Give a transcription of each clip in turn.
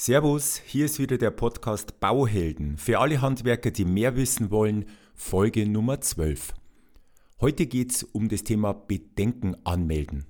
Servus, hier ist wieder der Podcast Bauhelden. Für alle Handwerker, die mehr wissen wollen, Folge Nummer 12. Heute geht es um das Thema Bedenken anmelden.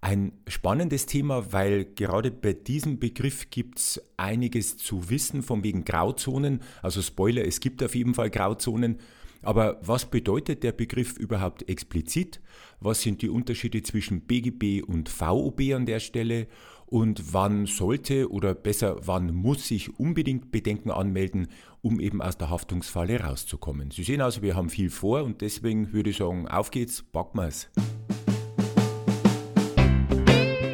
Ein spannendes Thema, weil gerade bei diesem Begriff gibt es einiges zu wissen, von wegen Grauzonen. Also Spoiler, es gibt auf jeden Fall Grauzonen. Aber was bedeutet der Begriff überhaupt explizit? Was sind die Unterschiede zwischen BGB und VOB an der Stelle? Und wann sollte oder besser, wann muss ich unbedingt Bedenken anmelden, um eben aus der Haftungsfalle rauszukommen. Sie sehen also, wir haben viel vor und deswegen würde ich sagen, auf geht's, packen wir's.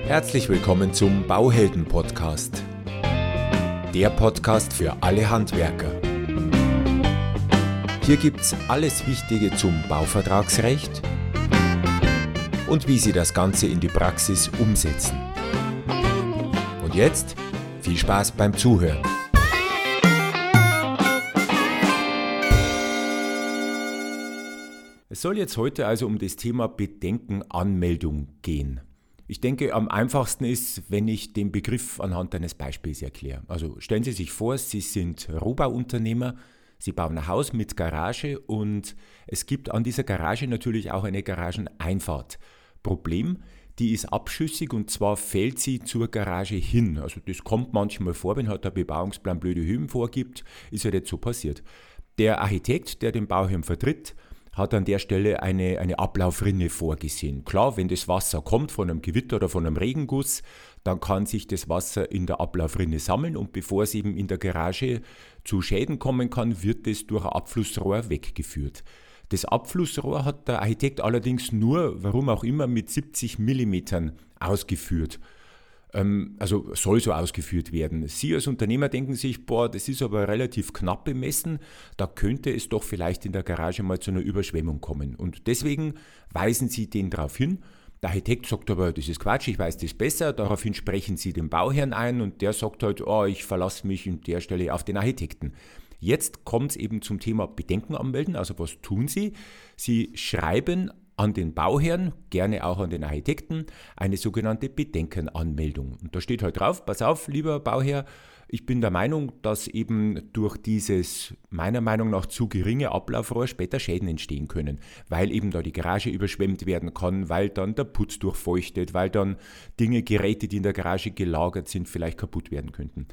Herzlich willkommen zum Bauhelden Podcast. Der Podcast für alle Handwerker. Hier gibt's alles Wichtige zum Bauvertragsrecht und wie Sie das Ganze in die Praxis umsetzen jetzt viel Spaß beim Zuhören. Es soll jetzt heute also um das Thema Bedenkenanmeldung gehen. Ich denke, am einfachsten ist, wenn ich den Begriff anhand eines Beispiels erkläre. Also stellen Sie sich vor, Sie sind Rohbauunternehmer, Sie bauen ein Haus mit Garage und es gibt an dieser Garage natürlich auch eine Garageneinfahrt. Problem, die ist abschüssig und zwar fällt sie zur Garage hin. Also das kommt manchmal vor, wenn halt der Bebauungsplan blöde Höhen vorgibt, ist ja nicht so passiert. Der Architekt, der den Bauherrn vertritt, hat an der Stelle eine, eine Ablaufrinne vorgesehen. Klar, wenn das Wasser kommt von einem Gewitter oder von einem Regenguss, dann kann sich das Wasser in der Ablaufrinne sammeln und bevor es eben in der Garage zu Schäden kommen kann, wird es durch ein Abflussrohr weggeführt. Das Abflussrohr hat der Architekt allerdings nur, warum auch immer, mit 70 mm ausgeführt. Ähm, also soll so ausgeführt werden. Sie als Unternehmer denken sich, boah, das ist aber relativ knapp bemessen, da könnte es doch vielleicht in der Garage mal zu einer Überschwemmung kommen. Und deswegen weisen Sie den darauf hin. Der Architekt sagt aber, das ist Quatsch, ich weiß das besser. Daraufhin sprechen Sie den Bauherrn ein und der sagt halt, oh, ich verlasse mich an der Stelle auf den Architekten. Jetzt kommt es eben zum Thema Bedenken anmelden. Also was tun Sie? Sie schreiben an den Bauherrn, gerne auch an den Architekten, eine sogenannte Bedenkenanmeldung. Und da steht halt drauf, pass auf, lieber Bauherr, ich bin der Meinung, dass eben durch dieses meiner Meinung nach zu geringe Ablaufrohr später Schäden entstehen können, weil eben da die Garage überschwemmt werden kann, weil dann der Putz durchfeuchtet, weil dann Dinge, Geräte, die in der Garage gelagert sind, vielleicht kaputt werden könnten.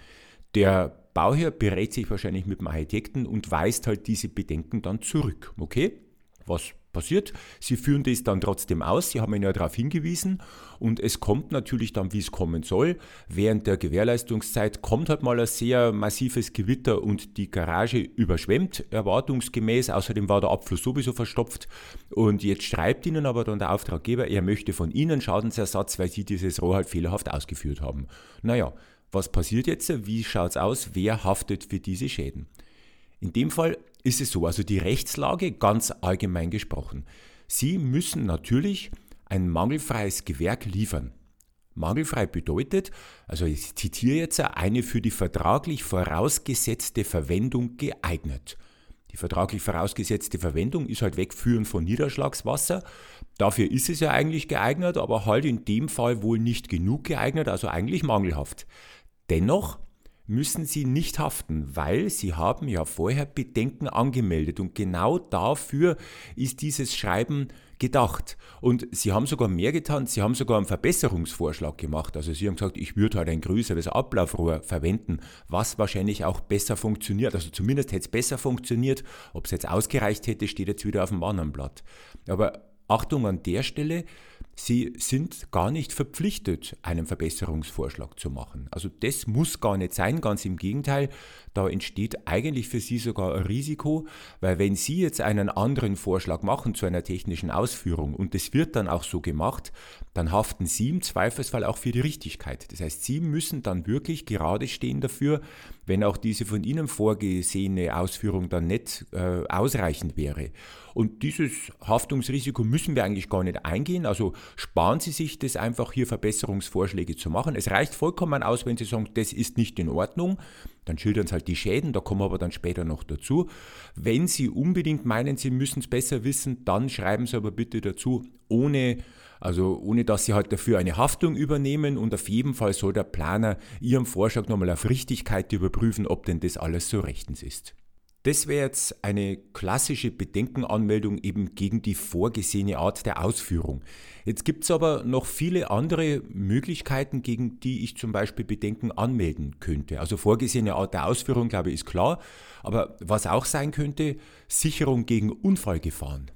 Der Bauherr berät sich wahrscheinlich mit dem Architekten und weist halt diese Bedenken dann zurück. Okay? Was passiert? Sie führen das dann trotzdem aus, Sie haben ihn ja darauf hingewiesen und es kommt natürlich dann, wie es kommen soll. Während der Gewährleistungszeit kommt halt mal ein sehr massives Gewitter und die Garage überschwemmt, erwartungsgemäß. Außerdem war der Abfluss sowieso verstopft und jetzt schreibt Ihnen aber dann der Auftraggeber, er möchte von Ihnen Schadensersatz, weil Sie dieses Rohr halt fehlerhaft ausgeführt haben. Naja, was passiert jetzt? Wie schaut es aus? Wer haftet für diese Schäden? In dem Fall ist es so, also die Rechtslage ganz allgemein gesprochen. Sie müssen natürlich ein mangelfreies Gewerk liefern. Mangelfrei bedeutet, also ich zitiere jetzt, eine für die vertraglich vorausgesetzte Verwendung geeignet. Die vertraglich vorausgesetzte Verwendung ist halt Wegführen von Niederschlagswasser. Dafür ist es ja eigentlich geeignet, aber halt in dem Fall wohl nicht genug geeignet, also eigentlich mangelhaft. Dennoch müssen Sie nicht haften, weil Sie haben ja vorher Bedenken angemeldet und genau dafür ist dieses Schreiben gedacht. Und Sie haben sogar mehr getan, Sie haben sogar einen Verbesserungsvorschlag gemacht. Also Sie haben gesagt, ich würde halt ein größeres Ablaufrohr verwenden, was wahrscheinlich auch besser funktioniert. Also zumindest hätte es besser funktioniert. Ob es jetzt ausgereicht hätte, steht jetzt wieder auf dem anderen Blatt. Aber Achtung an der Stelle, Sie sind gar nicht verpflichtet, einen Verbesserungsvorschlag zu machen. Also das muss gar nicht sein, ganz im Gegenteil, da entsteht eigentlich für Sie sogar ein Risiko, weil wenn Sie jetzt einen anderen Vorschlag machen zu einer technischen Ausführung und das wird dann auch so gemacht, dann haften Sie im Zweifelsfall auch für die Richtigkeit. Das heißt, Sie müssen dann wirklich gerade stehen dafür, wenn auch diese von Ihnen vorgesehene Ausführung dann nicht äh, ausreichend wäre. Und dieses Haftungsrisiko müssen wir eigentlich gar nicht eingehen. Also sparen Sie sich das einfach hier Verbesserungsvorschläge zu machen. Es reicht vollkommen aus, wenn Sie sagen, das ist nicht in Ordnung. Dann schildern Sie halt die Schäden, da kommen wir aber dann später noch dazu. Wenn Sie unbedingt meinen, Sie müssen es besser wissen, dann schreiben Sie aber bitte dazu, ohne Also ohne dass sie halt dafür eine Haftung übernehmen und auf jeden Fall soll der Planer ihren Vorschlag nochmal auf Richtigkeit überprüfen, ob denn das alles so rechtens ist. Das wäre jetzt eine klassische Bedenkenanmeldung eben gegen die vorgesehene Art der Ausführung. Jetzt gibt es aber noch viele andere Möglichkeiten, gegen die ich zum Beispiel Bedenken anmelden könnte. Also vorgesehene Art der Ausführung, glaube ich, ist klar. Aber was auch sein könnte, Sicherung gegen Unfallgefahren.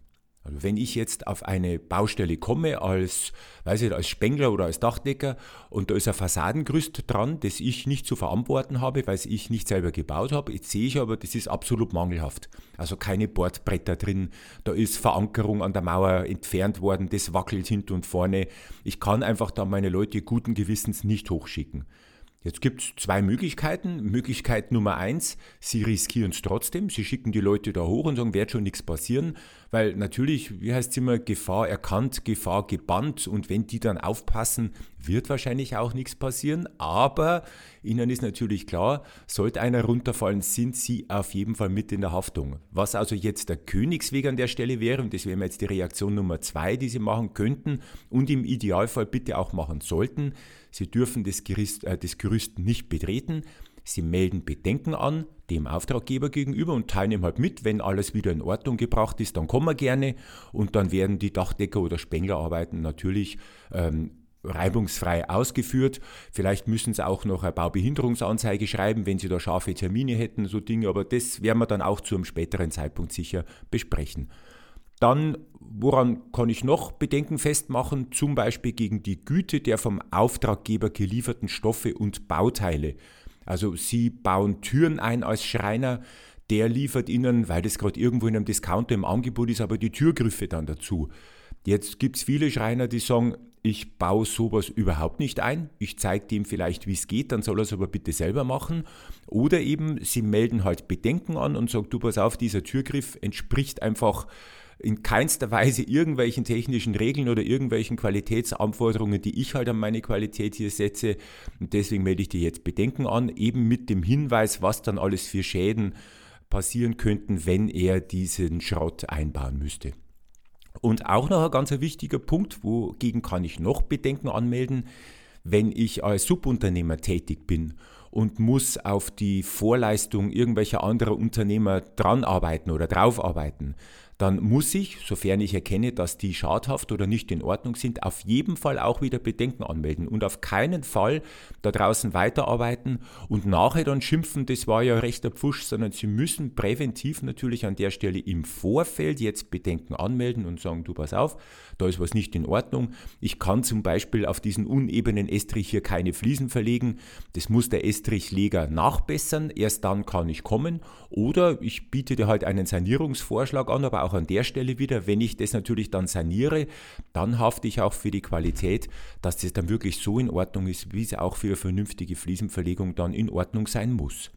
Wenn ich jetzt auf eine Baustelle komme als, weiß ich, als Spengler oder als Dachdecker und da ist ein Fassadengerüst dran, das ich nicht zu verantworten habe, weil ich nicht selber gebaut habe, jetzt sehe ich aber, das ist absolut mangelhaft. Also keine Bordbretter drin, da ist Verankerung an der Mauer entfernt worden, das wackelt hinten und vorne. Ich kann einfach da meine Leute guten Gewissens nicht hochschicken. Jetzt gibt es zwei Möglichkeiten. Möglichkeit Nummer eins, Sie riskieren es trotzdem. Sie schicken die Leute da hoch und sagen, wird schon nichts passieren. Weil natürlich, wie heißt es immer, Gefahr erkannt, Gefahr gebannt. Und wenn die dann aufpassen, wird wahrscheinlich auch nichts passieren. Aber Ihnen ist natürlich klar, sollte einer runterfallen, sind Sie auf jeden Fall mit in der Haftung. Was also jetzt der Königsweg an der Stelle wäre, und das wäre jetzt die Reaktion Nummer zwei, die Sie machen könnten und im Idealfall bitte auch machen sollten, Sie dürfen das Gerüst, äh, das Gerüst nicht betreten. Sie melden Bedenken an dem Auftraggeber gegenüber und teilen ihm halt mit, wenn alles wieder in Ordnung gebracht ist, dann kommen wir gerne und dann werden die Dachdecker oder Spenglerarbeiten natürlich ähm, reibungsfrei ausgeführt. Vielleicht müssen sie auch noch eine Baubehinderungsanzeige schreiben, wenn sie da scharfe Termine hätten, so Dinge, aber das werden wir dann auch zu einem späteren Zeitpunkt sicher besprechen. Dann, woran kann ich noch Bedenken festmachen? Zum Beispiel gegen die Güte der vom Auftraggeber gelieferten Stoffe und Bauteile. Also Sie bauen Türen ein als Schreiner, der liefert Ihnen, weil das gerade irgendwo in einem Discounter im Angebot ist, aber die Türgriffe dann dazu. Jetzt gibt es viele Schreiner, die sagen, ich baue sowas überhaupt nicht ein. Ich zeige dem vielleicht, wie es geht, dann soll er es aber bitte selber machen. Oder eben, sie melden halt Bedenken an und sagen, du pass auf, dieser Türgriff entspricht einfach in keinster Weise irgendwelchen technischen Regeln oder irgendwelchen Qualitätsanforderungen, die ich halt an meine Qualität hier setze. Und deswegen melde ich dir jetzt Bedenken an, eben mit dem Hinweis, was dann alles für Schäden passieren könnten, wenn er diesen Schrott einbauen müsste. Und auch noch ein ganz wichtiger Punkt, wogegen kann ich noch Bedenken anmelden, wenn ich als Subunternehmer tätig bin und muss auf die Vorleistung irgendwelcher anderer Unternehmer dran arbeiten oder drauf arbeiten, dann muss ich, sofern ich erkenne, dass die schadhaft oder nicht in Ordnung sind, auf jeden Fall auch wieder Bedenken anmelden und auf keinen Fall da draußen weiterarbeiten und nachher dann schimpfen, das war ja rechter Pfusch, sondern Sie müssen präventiv natürlich an der Stelle im Vorfeld jetzt Bedenken anmelden und sagen, du pass auf, da ist was nicht in Ordnung. Ich kann zum Beispiel auf diesen unebenen Estrich hier keine Fliesen verlegen. Das muss der Estrichleger nachbessern. Erst dann kann ich kommen. Oder ich biete dir halt einen Sanierungsvorschlag an, aber auch an der Stelle wieder, wenn ich das natürlich dann saniere, dann hafte ich auch für die Qualität, dass das dann wirklich so in Ordnung ist, wie es auch für eine vernünftige Fliesenverlegung dann in Ordnung sein muss.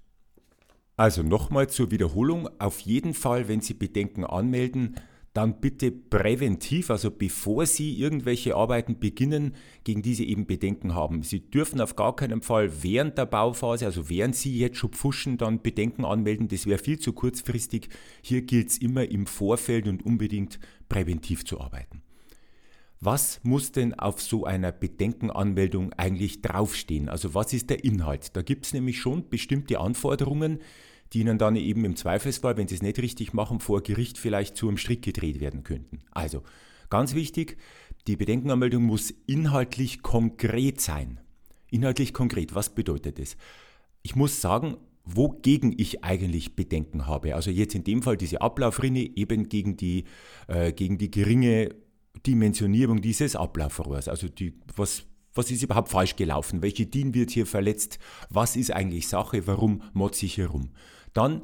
Also nochmal zur Wiederholung, auf jeden Fall, wenn Sie Bedenken anmelden, dann bitte präventiv, also bevor Sie irgendwelche Arbeiten beginnen, gegen diese eben Bedenken haben. Sie dürfen auf gar keinen Fall während der Bauphase, also während Sie jetzt schon pfuschen, dann Bedenken anmelden. Das wäre viel zu kurzfristig. Hier gilt es immer im Vorfeld und unbedingt präventiv zu arbeiten. Was muss denn auf so einer Bedenkenanmeldung eigentlich draufstehen? Also was ist der Inhalt? Da gibt es nämlich schon bestimmte Anforderungen, die ihnen dann eben im Zweifelsfall, wenn sie es nicht richtig machen, vor Gericht vielleicht zu einem Strick gedreht werden könnten. Also, ganz wichtig, die Bedenkenanmeldung muss inhaltlich konkret sein. Inhaltlich konkret, was bedeutet das? Ich muss sagen, wogegen ich eigentlich Bedenken habe. Also jetzt in dem Fall diese Ablaufrinne eben gegen die, äh, gegen die geringe Dimensionierung dieses Ablaufrohrs. Also die, was, was ist überhaupt falsch gelaufen? Welche DIN wird hier verletzt? Was ist eigentlich Sache? Warum motze ich hier rum? Dann,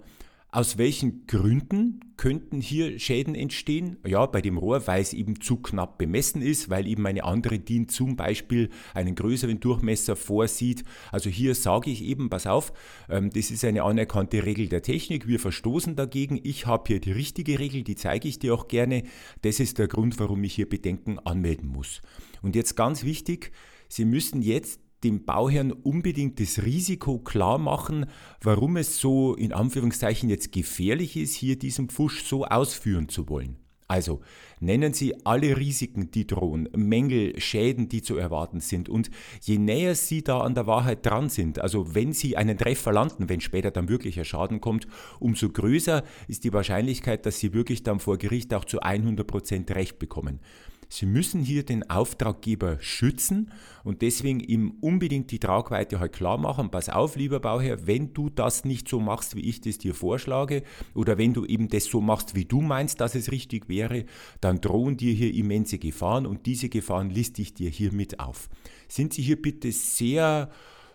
aus welchen Gründen könnten hier Schäden entstehen? Ja, bei dem Rohr, weil es eben zu knapp bemessen ist, weil eben eine andere DIN zum Beispiel einen größeren Durchmesser vorsieht. Also hier sage ich eben, pass auf, ähm, das ist eine anerkannte Regel der Technik, wir verstoßen dagegen, ich habe hier die richtige Regel, die zeige ich dir auch gerne. Das ist der Grund, warum ich hier Bedenken anmelden muss. Und jetzt ganz wichtig, Sie müssen jetzt dem Bauherrn unbedingt das Risiko klar machen, warum es so in Anführungszeichen jetzt gefährlich ist, hier diesen Pfusch so ausführen zu wollen. Also nennen Sie alle Risiken, die drohen, Mängel, Schäden, die zu erwarten sind. Und je näher Sie da an der Wahrheit dran sind, also wenn Sie einen Treffer landen, wenn später dann wirklicher Schaden kommt, umso größer ist die Wahrscheinlichkeit, dass Sie wirklich dann vor Gericht auch zu 100 Prozent Recht bekommen. Sie müssen hier den Auftraggeber schützen und deswegen ihm unbedingt die Tragweite halt klar machen. Pass auf, lieber Bauherr, wenn du das nicht so machst, wie ich das dir vorschlage, oder wenn du eben das so machst, wie du meinst, dass es richtig wäre, dann drohen dir hier immense Gefahren und diese Gefahren liste ich dir hiermit auf. Sind Sie hier bitte sehr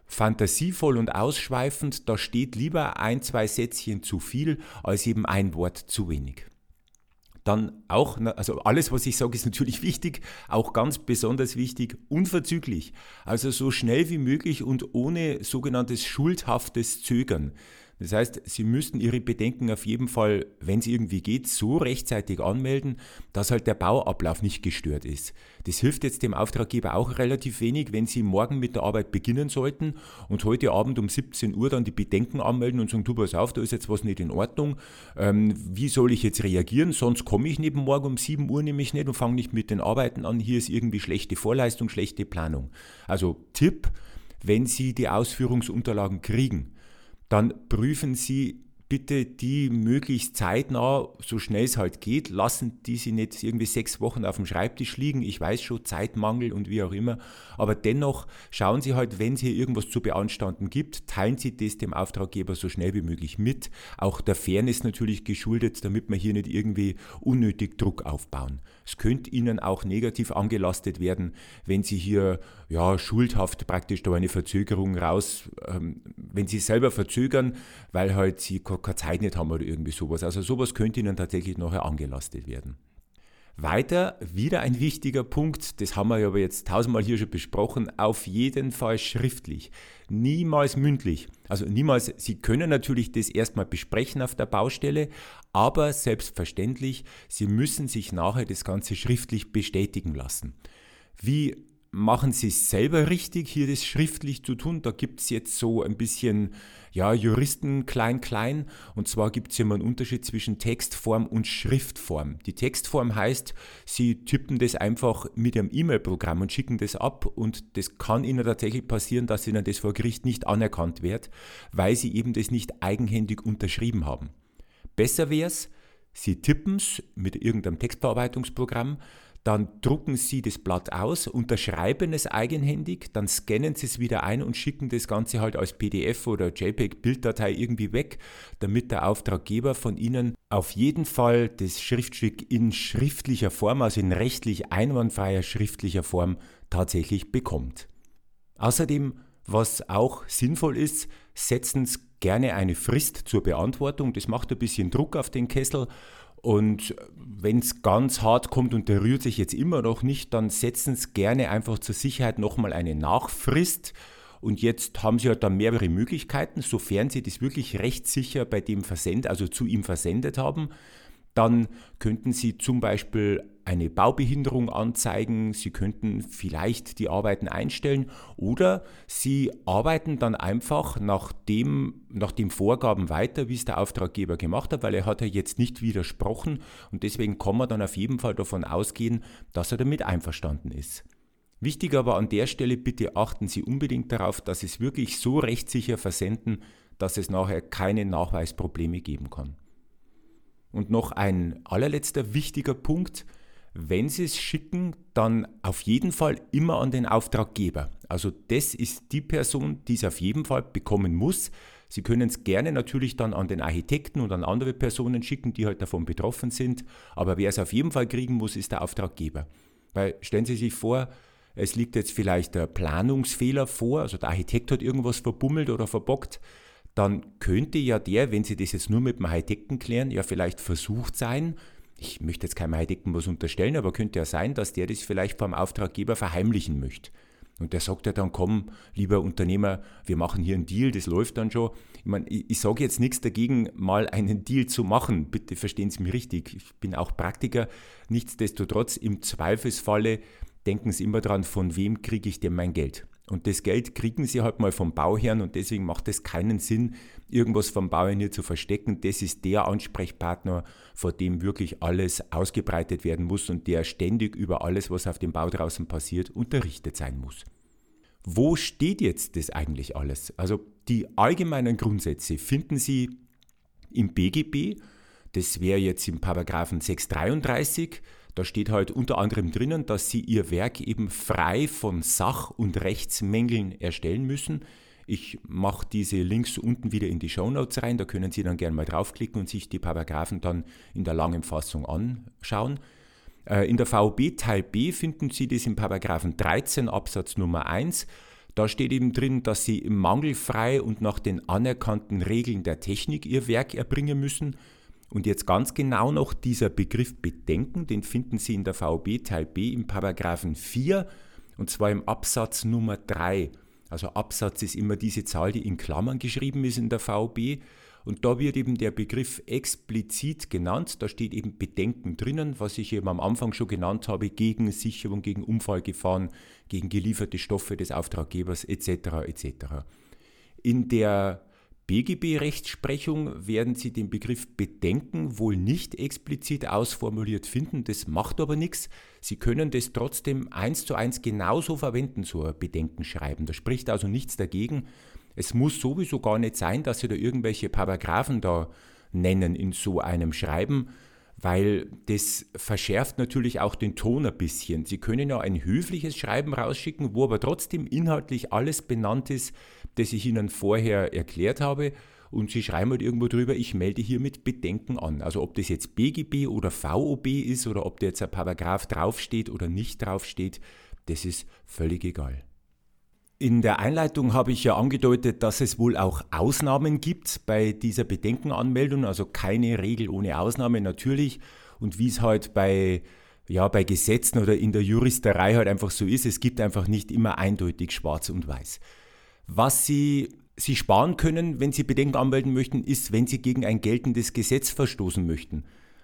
fantasievoll und ausschweifend, da steht lieber ein, zwei Sätzchen zu viel als eben ein Wort zu wenig. Dann auch, also alles, was ich sage, ist natürlich wichtig, auch ganz besonders wichtig, unverzüglich. Also so schnell wie möglich und ohne sogenanntes schuldhaftes Zögern. Das heißt, Sie müssten Ihre Bedenken auf jeden Fall, wenn es irgendwie geht, so rechtzeitig anmelden, dass halt der Bauablauf nicht gestört ist. Das hilft jetzt dem Auftraggeber auch relativ wenig, wenn Sie morgen mit der Arbeit beginnen sollten und heute Abend um 17 Uhr dann die Bedenken anmelden und sagen, du pass auf, da ist jetzt was nicht in Ordnung. Ähm, wie soll ich jetzt reagieren? Sonst komme ich neben morgen um 7 Uhr nämlich nicht und fange nicht mit den Arbeiten an. Hier ist irgendwie schlechte Vorleistung, schlechte Planung. Also Tipp, wenn Sie die Ausführungsunterlagen kriegen, dann prüfen Sie bitte die möglichst zeitnah, so schnell es halt geht, lassen die sie nicht irgendwie sechs Wochen auf dem Schreibtisch liegen. Ich weiß schon, Zeitmangel und wie auch immer. Aber dennoch schauen Sie halt, wenn es hier irgendwas zu beanstanden gibt, teilen Sie das dem Auftraggeber so schnell wie möglich mit. Auch der Fairness natürlich geschuldet, damit wir hier nicht irgendwie unnötig Druck aufbauen. Es könnte Ihnen auch negativ angelastet werden, wenn Sie hier ja, schuldhaft praktisch da eine Verzögerung raus, ähm, wenn Sie selber verzögern, weil halt Sie keine Zeit nicht haben oder irgendwie sowas. Also sowas könnte Ihnen tatsächlich nachher angelastet werden. Weiter, wieder ein wichtiger Punkt, das haben wir aber jetzt tausendmal hier schon besprochen, auf jeden Fall schriftlich, niemals mündlich. Also niemals, Sie können natürlich das erstmal besprechen auf der Baustelle, aber selbstverständlich, Sie müssen sich nachher das Ganze schriftlich bestätigen lassen. Wie machen Sie es selber richtig, hier das schriftlich zu tun. Da gibt es jetzt so ein bisschen, ja, Juristen klein, klein. Und zwar gibt es immer einen Unterschied zwischen Textform und Schriftform. Die Textform heißt, Sie tippen das einfach mit Ihrem E-Mail-Programm und schicken das ab. Und das kann Ihnen tatsächlich passieren, dass Ihnen das vor Gericht nicht anerkannt wird, weil Sie eben das nicht eigenhändig unterschrieben haben. Besser wäre es, Sie tippen es mit irgendeinem Textbearbeitungsprogramm, dann drucken Sie das Blatt aus, unterschreiben es eigenhändig, dann scannen Sie es wieder ein und schicken das Ganze halt als PDF oder JPEG-Bilddatei irgendwie weg, damit der Auftraggeber von Ihnen auf jeden Fall das Schriftstück in schriftlicher Form, also in rechtlich einwandfreier schriftlicher Form tatsächlich bekommt. Außerdem, was auch sinnvoll ist, setzen Sie gerne eine Frist zur Beantwortung. Das macht ein bisschen Druck auf den Kessel und wenn es ganz hart kommt und der rührt sich jetzt immer noch nicht, dann setzen Sie gerne einfach zur Sicherheit nochmal eine Nachfrist. Und jetzt haben Sie halt dann mehrere Möglichkeiten, sofern Sie das wirklich rechtssicher bei dem Versend, also zu ihm versendet haben, dann könnten Sie zum Beispiel eine Baubehinderung anzeigen, Sie könnten vielleicht die Arbeiten einstellen oder Sie arbeiten dann einfach nach, dem, nach den Vorgaben weiter, wie es der Auftraggeber gemacht hat, weil er hat ja jetzt nicht widersprochen und deswegen kann man dann auf jeden Fall davon ausgehen, dass er damit einverstanden ist. Wichtig aber an der Stelle, bitte achten Sie unbedingt darauf, dass Sie es wirklich so rechtssicher versenden, dass es nachher keine Nachweisprobleme geben kann. Und noch ein allerletzter wichtiger Punkt. Wenn Sie es schicken, dann auf jeden Fall immer an den Auftraggeber. Also das ist die Person, die es auf jeden Fall bekommen muss. Sie können es gerne natürlich dann an den Architekten und an andere Personen schicken, die halt davon betroffen sind. Aber wer es auf jeden Fall kriegen muss, ist der Auftraggeber. Weil stellen Sie sich vor, es liegt jetzt vielleicht der Planungsfehler vor, also der Architekt hat irgendwas verbummelt oder verbockt dann könnte ja der, wenn Sie das jetzt nur mit dem Architekten klären, ja vielleicht versucht sein, ich möchte jetzt keinem Architekten was unterstellen, aber könnte ja sein, dass der das vielleicht vom Auftraggeber verheimlichen möchte. Und der sagt ja dann, komm, lieber Unternehmer, wir machen hier einen Deal, das läuft dann schon. Ich meine, ich, ich sage jetzt nichts dagegen, mal einen Deal zu machen. Bitte verstehen Sie mich richtig. Ich bin auch Praktiker. Nichtsdestotrotz, im Zweifelsfalle denken Sie immer dran, von wem kriege ich denn mein Geld? Und das Geld kriegen sie halt mal vom Bauherrn und deswegen macht es keinen Sinn, irgendwas vom Bauherrn hier zu verstecken. Das ist der Ansprechpartner, vor dem wirklich alles ausgebreitet werden muss und der ständig über alles, was auf dem Bau draußen passiert, unterrichtet sein muss. Wo steht jetzt das eigentlich alles? Also die allgemeinen Grundsätze finden Sie im BGB. Das wäre jetzt im Paragraphen 633 da steht halt unter anderem drinnen, dass Sie Ihr Werk eben frei von Sach- und Rechtsmängeln erstellen müssen. Ich mache diese Links unten wieder in die Show Notes rein, da können Sie dann gerne mal draufklicken und sich die Paragraphen dann in der langen Fassung anschauen. Äh, in der VOB Teil B finden Sie das im Paragraphen 13 Absatz Nummer 1. Da steht eben drin, dass Sie mangelfrei und nach den anerkannten Regeln der Technik Ihr Werk erbringen müssen. Und jetzt ganz genau noch dieser Begriff Bedenken, den finden Sie in der VOB Teil B im Paragraphen 4 und zwar im Absatz Nummer 3. Also Absatz ist immer diese Zahl, die in Klammern geschrieben ist in der VOB. Und da wird eben der Begriff explizit genannt. Da steht eben Bedenken drinnen, was ich eben am Anfang schon genannt habe, gegen Sicherung, gegen Unfallgefahren, gegen gelieferte Stoffe des Auftraggebers etc. etc. In der BGB-Rechtsprechung werden Sie den Begriff Bedenken wohl nicht explizit ausformuliert finden, das macht aber nichts. Sie können das trotzdem eins zu eins genauso verwenden, so ein Bedenkenschreiben. Da spricht also nichts dagegen. Es muss sowieso gar nicht sein, dass Sie da irgendwelche Paragraphen da nennen in so einem Schreiben, weil das verschärft natürlich auch den Ton ein bisschen. Sie können ja ein höfliches Schreiben rausschicken, wo aber trotzdem inhaltlich alles benannt ist, das ich Ihnen vorher erklärt habe. Und Sie schreiben halt irgendwo drüber, ich melde hiermit Bedenken an. Also ob das jetzt BGB oder VOB ist oder ob da jetzt ein Paragraph draufsteht oder nicht draufsteht, das ist völlig egal. In der Einleitung habe ich ja angedeutet, dass es wohl auch Ausnahmen gibt bei dieser Bedenkenanmeldung, also keine Regel ohne Ausnahme natürlich. Und wie es halt bei, ja, bei Gesetzen oder in der Juristerei halt einfach so ist, es gibt einfach nicht immer eindeutig schwarz und weiß. Was Sie Sie sparen können, wenn Sie Bedenken anmelden möchten, ist, wenn Sie gegen ein geltendes Gesetz verstoßen möchten.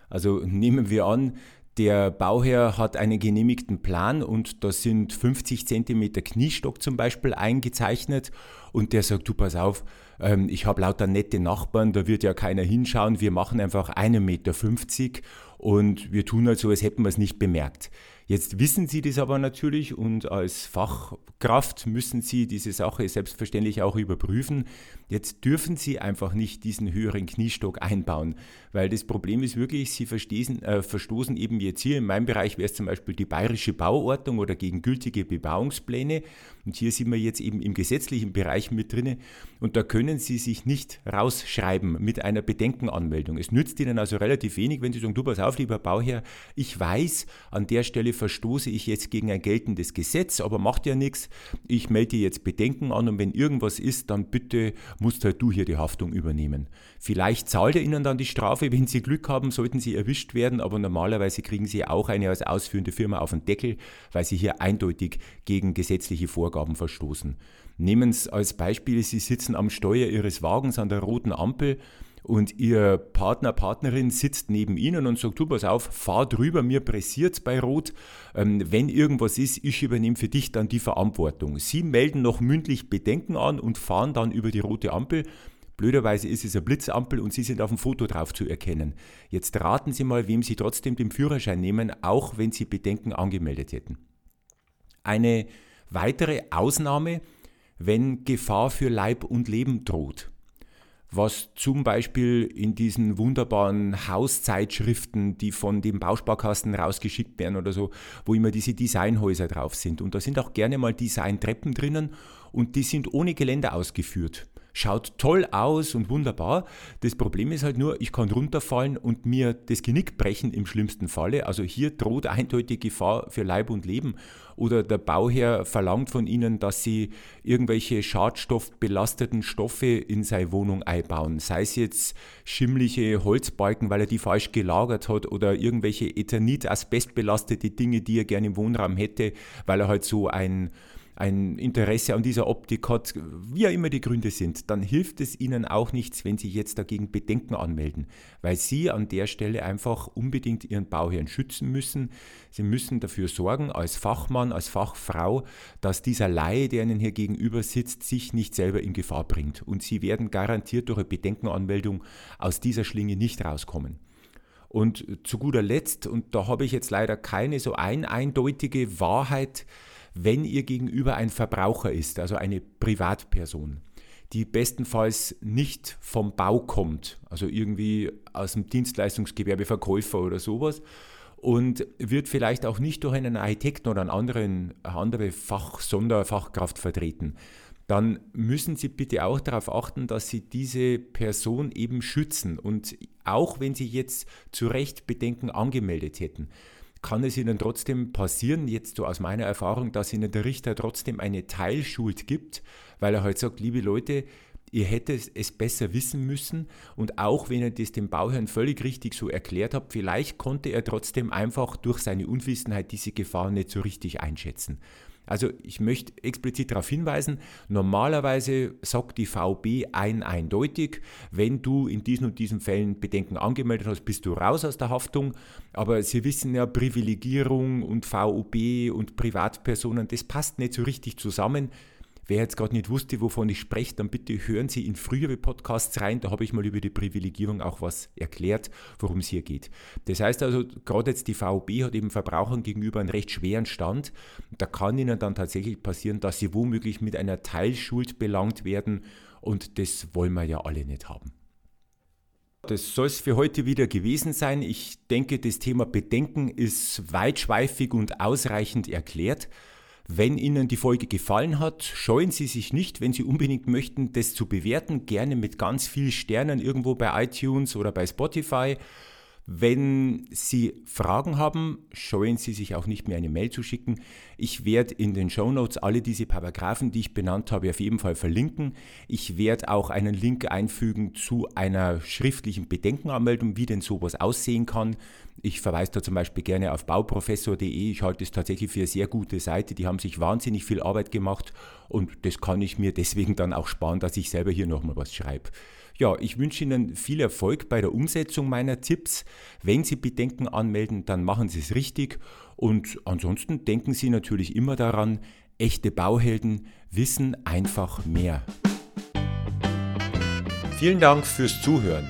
Also nehmen wir an, der Bauherr hat einen genehmigten Plan und da sind 50 cm Kniestock zum Beispiel eingezeichnet und der sagt, du pass auf, ähm, ich habe lauter nette Nachbarn, da wird ja keiner hinschauen, wir machen einfach 1,50 Meter und wir tun halt so, als hätten wir es nicht bemerkt. Jetzt wissen Sie das aber natürlich und als Fachkraft müssen Sie diese Sache selbstverständlich auch überprüfen. Jetzt dürfen Sie einfach nicht diesen höheren Kniestock einbauen, weil das Problem ist wirklich, Sie verstoßen, äh, verstoßen eben jetzt hier in meinem Bereich wäre es zum Beispiel die bayerische Bauordnung oder gegen gültige Bebauungspläne und hier sind wir jetzt eben im gesetzlichen Bereich mit drinne und da können Sie sich nicht rausschreiben mit einer Bedenkenanmeldung. Es nützt Ihnen also relativ wenig, wenn Sie sagen, du pass auf, lieber Bauherr, ich weiß, an der Stelle verstoße ich jetzt gegen ein geltendes Gesetz, aber macht ja nichts. Ich melde jetzt Bedenken an und wenn irgendwas ist, dann bitte musst halt du hier die Haftung übernehmen. Vielleicht zahlt er Ihnen dann die Strafe, wenn Sie Glück haben, sollten Sie erwischt werden, aber normalerweise kriegen Sie auch eine als ausführende Firma auf den Deckel, weil Sie hier eindeutig gegen gesetzliche Vorgaben verstoßen. Nehmen Sie als Beispiel, Sie sitzen am Steuer Ihres Wagens an der roten Ampel und Ihr Partner, Partnerin sitzt neben Ihnen und sagt, du pass auf, fahr drüber, mir pressiert bei Rot. Ähm, wenn irgendwas ist, ich übernehme für dich dann die Verantwortung. Sie melden noch mündlich Bedenken an und fahren dann über die rote Ampel. Blöderweise ist es eine Blitzampel und Sie sind auf dem Foto drauf zu erkennen. Jetzt raten Sie mal, wem Sie trotzdem den Führerschein nehmen, auch wenn Sie Bedenken angemeldet hätten. Eine weitere Ausnahme, wenn Gefahr für Leib und Leben droht was zum Beispiel in diesen wunderbaren Hauszeitschriften, die von dem Bausparkasten rausgeschickt werden oder so, wo immer diese Designhäuser drauf sind. Und da sind auch gerne mal Designtreppen drinnen und die sind ohne Geländer ausgeführt schaut toll aus und wunderbar. Das Problem ist halt nur, ich kann runterfallen und mir das Genick brechen im schlimmsten Falle. Also hier droht eindeutig Gefahr für Leib und Leben. Oder der Bauherr verlangt von Ihnen, dass Sie irgendwelche schadstoffbelasteten Stoffe in seine Wohnung einbauen. Sei es jetzt schimmliche Holzbalken, weil er die falsch gelagert hat oder irgendwelche Ethanit, asbestbelastete Dinge, die er gerne im Wohnraum hätte, weil er halt so ein ein Interesse an dieser Optik hat, wie ja immer die Gründe sind, dann hilft es Ihnen auch nichts, wenn Sie jetzt dagegen Bedenken anmelden, weil Sie an der Stelle einfach unbedingt Ihren Bauherrn schützen müssen. Sie müssen dafür sorgen, als Fachmann, als Fachfrau, dass dieser Laie, der Ihnen hier gegenüber sitzt, sich nicht selber in Gefahr bringt. Und Sie werden garantiert durch eine Bedenkenanmeldung aus dieser Schlinge nicht rauskommen. Und zu guter Letzt, und da habe ich jetzt leider keine so ein eindeutige Wahrheit, wenn ihr gegenüber ein Verbraucher ist, also eine Privatperson, die bestenfalls nicht vom Bau kommt, also irgendwie aus dem Dienstleistungsgewerbe Verkäufer oder sowas, und wird vielleicht auch nicht durch einen Architekten oder einen anderen, eine andere Fach, Sonderfachkraft vertreten, dann müssen Sie bitte auch darauf achten, dass Sie diese Person eben schützen. Und auch wenn Sie jetzt zu Recht Bedenken angemeldet hätten, kann es Ihnen trotzdem passieren, jetzt so aus meiner Erfahrung, dass Ihnen der Richter trotzdem eine Teilschuld gibt, weil er halt sagt, liebe Leute, ihr hättet es besser wissen müssen und auch wenn ihr das dem Bauherrn völlig richtig so erklärt habt, vielleicht konnte er trotzdem einfach durch seine Unwissenheit diese Gefahr nicht so richtig einschätzen. Also ich möchte explizit darauf hinweisen, normalerweise sagt die VB ein eindeutig, wenn du in diesen und diesen Fällen Bedenken angemeldet hast, bist du raus aus der Haftung. Aber Sie wissen ja, Privilegierung und VUB und Privatpersonen, das passt nicht so richtig zusammen. Wer jetzt gerade nicht wusste, wovon ich spreche, dann bitte hören Sie in frühere Podcasts rein. Da habe ich mal über die Privilegierung auch was erklärt, worum es hier geht. Das heißt also, gerade jetzt die VOB hat eben Verbrauchern gegenüber einen recht schweren Stand. Da kann ihnen dann tatsächlich passieren, dass sie womöglich mit einer Teilschuld belangt werden. Und das wollen wir ja alle nicht haben. Das soll es für heute wieder gewesen sein. Ich denke, das Thema Bedenken ist weitschweifig und ausreichend erklärt. Wenn Ihnen die Folge gefallen hat, scheuen Sie sich nicht, wenn Sie unbedingt möchten, das zu bewerten, gerne mit ganz vielen Sternen irgendwo bei iTunes oder bei Spotify. Wenn Sie Fragen haben, scheuen Sie sich auch nicht mehr eine Mail zu schicken. Ich werde in den Show Notes alle diese Paragraphen, die ich benannt habe, auf jeden Fall verlinken. Ich werde auch einen Link einfügen zu einer schriftlichen Bedenkenanmeldung, wie denn sowas aussehen kann. Ich verweise da zum Beispiel gerne auf bauprofessor.de. Ich halte es tatsächlich für eine sehr gute Seite. Die haben sich wahnsinnig viel Arbeit gemacht und das kann ich mir deswegen dann auch sparen, dass ich selber hier nochmal was schreibe. Ja, ich wünsche Ihnen viel Erfolg bei der Umsetzung meiner Tipps. Wenn Sie Bedenken anmelden, dann machen Sie es richtig. Und ansonsten denken Sie natürlich immer daran, echte Bauhelden wissen einfach mehr. Vielen Dank fürs Zuhören.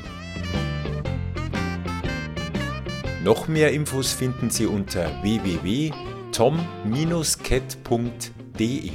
Noch mehr Infos finden Sie unter www.tom-cat.de.